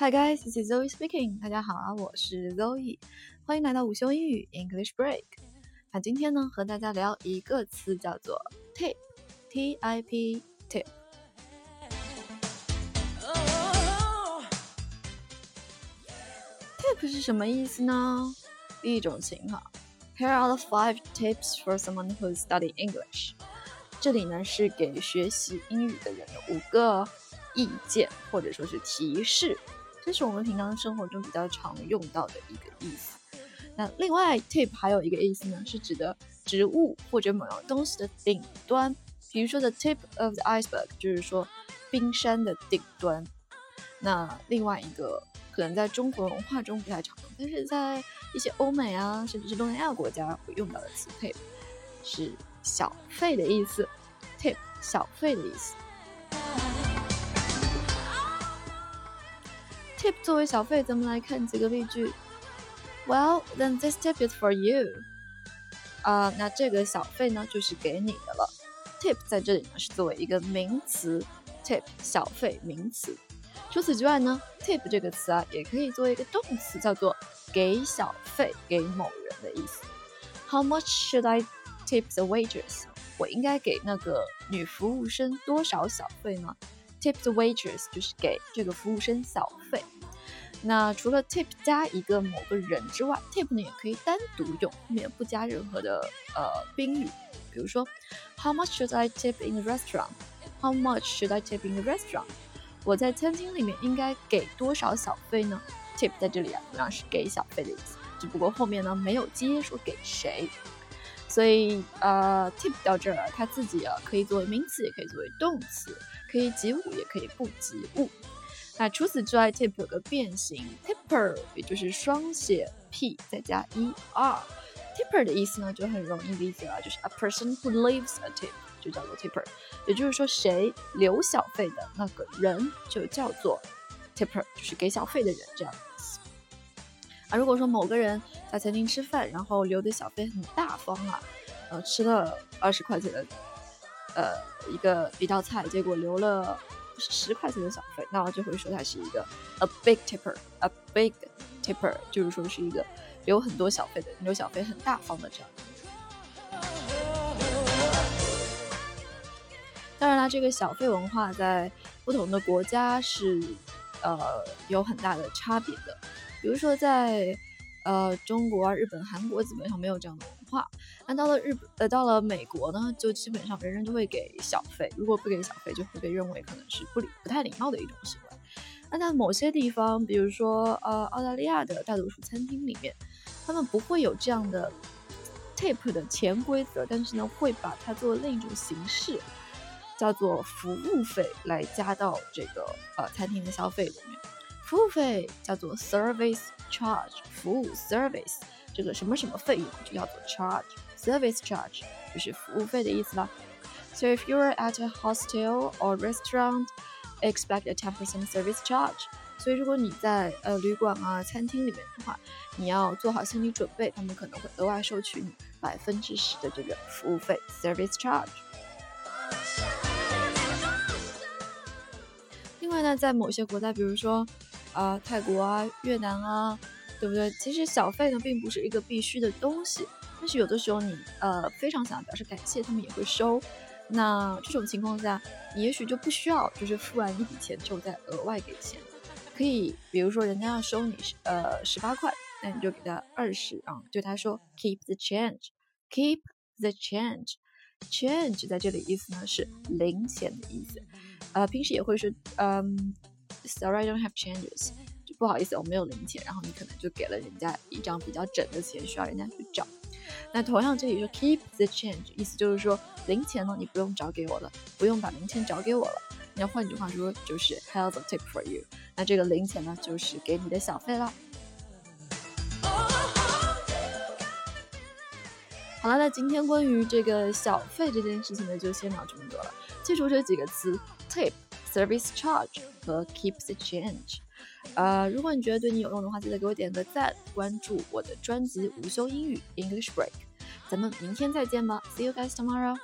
Hi guys, this is Zoe speaking. 大家好啊，我是 Zoe，欢迎来到午休英语 English Break。那今天呢，和大家聊一个词，叫做 tip，T-I-P tip。tip 是什么意思呢？第一种情况，Here are the five tips for someone who study English。这里呢是给学习英语的人的五个意见或者说是提示。这是我们平常生活中比较常用到的一个意思。那另外，tip 还有一个意思呢，是指的植物或者某样东西的顶端。比如说，the tip of the iceberg 就是说冰山的顶端。那另外一个可能在中国文化中不太常用，但是在一些欧美啊，甚至是东南亚国家会用到的词 tip 是小费的意思。tip 小费的意思。Tip 作为小费，咱们来看几个例句。Well, then this tip is for you. 啊，那这个小费呢，就是给你的了。tip 在这里呢是作为一个名词，tip 小费名词。除此之外呢，tip 这个词啊，也可以作为一个动词，叫做给小费给某人的意思。How much should I tip the waitress？我应该给那个女服务生多少小费呢？Tip the waitress 就是给这个服务生小费。那除了 tip 加一个某个人之外，tip 呢也可以单独用，后面不加任何的呃宾语。比如说，How much should I tip in the restaurant？How much should I tip in the restaurant？我在餐厅里面应该给多少小费呢？tip 在这里啊，同样是给小费的意思，只不过后面呢没有接说给谁。所以呃，tip 到这儿，它自己啊可以作为名词，也可以作为动词。可以及物，也可以不及物。那除此之外，tip 有个变形，tipper，也就是双写 p 再加 e r。tipper 的意思呢，就很容易理解了，就是 a person who leaves a tip 就叫做 tipper。也就是说，谁留小费的那个人就叫做 tipper，就是给小费的人这样子。啊，如果说某个人在餐厅吃饭，然后留的小费很大方啊，呃，吃了二十块钱的。呃，一个一道菜，结果留了十块钱的小费，那就会说他是一个 a big tipper，a big tipper，就是说是一个留很多小费的，留小费很大方的这样。当然啦，这个小费文化在不同的国家是呃有很大的差别的，比如说在。呃，中国、日本、韩国基本上没有这样的化。那到了日本，呃，到了美国呢，就基本上人人都会给小费。如果不给小费，就会被认为可能是不礼、不太礼貌的一种行为。那在某些地方，比如说呃，澳大利亚的大多数餐厅里面，他们不会有这样的 tip 的潜规则，但是呢，会把它做另一种形式，叫做服务费来加到这个呃餐厅的消费里面。服务费叫做 service charge，服务 service 这个什么什么费用就叫做 charge，service charge 就是服务费的意思啦。So if you are at a hostel or restaurant, expect a 10% service charge。所以如果你在呃旅馆啊餐厅里面的话，你要做好心理准备，他们可能会额外收取你百分之十的这个服务费 service charge。另外呢，在某些国家，比如说。啊，泰国啊，越南啊，对不对？其实小费呢，并不是一个必须的东西，但是有的时候你呃非常想表示感谢，他们也会收。那这种情况下，你也许就不需要，就是付完一笔钱之后再额外给钱，可以，比如说人家要收你呃十八块，那你就给他二十啊，就他说 keep the change，keep the change，change 在这里意思呢是零钱的意思，呃，平时也会说嗯。，sorry，don't have changes。不好意思，我没有零钱。然后你可能就给了人家一张比较整的钱，需要人家去找。那同样这里说 keep the change，意思就是说零钱呢，你不用找给我了，不用把零钱找给我了。那换句话说就是 held the tip for you。那这个零钱呢，就是给你的小费啦。好了，那今天关于这个小费这件事情呢，就先聊这么多了。记住这几个词：tip。Service charge 和 keep the change。呃，如果你觉得对你有用的话，记得给我点个赞，关注我的专辑午休英语 English Break。咱们明天再见吧，See you guys tomorrow。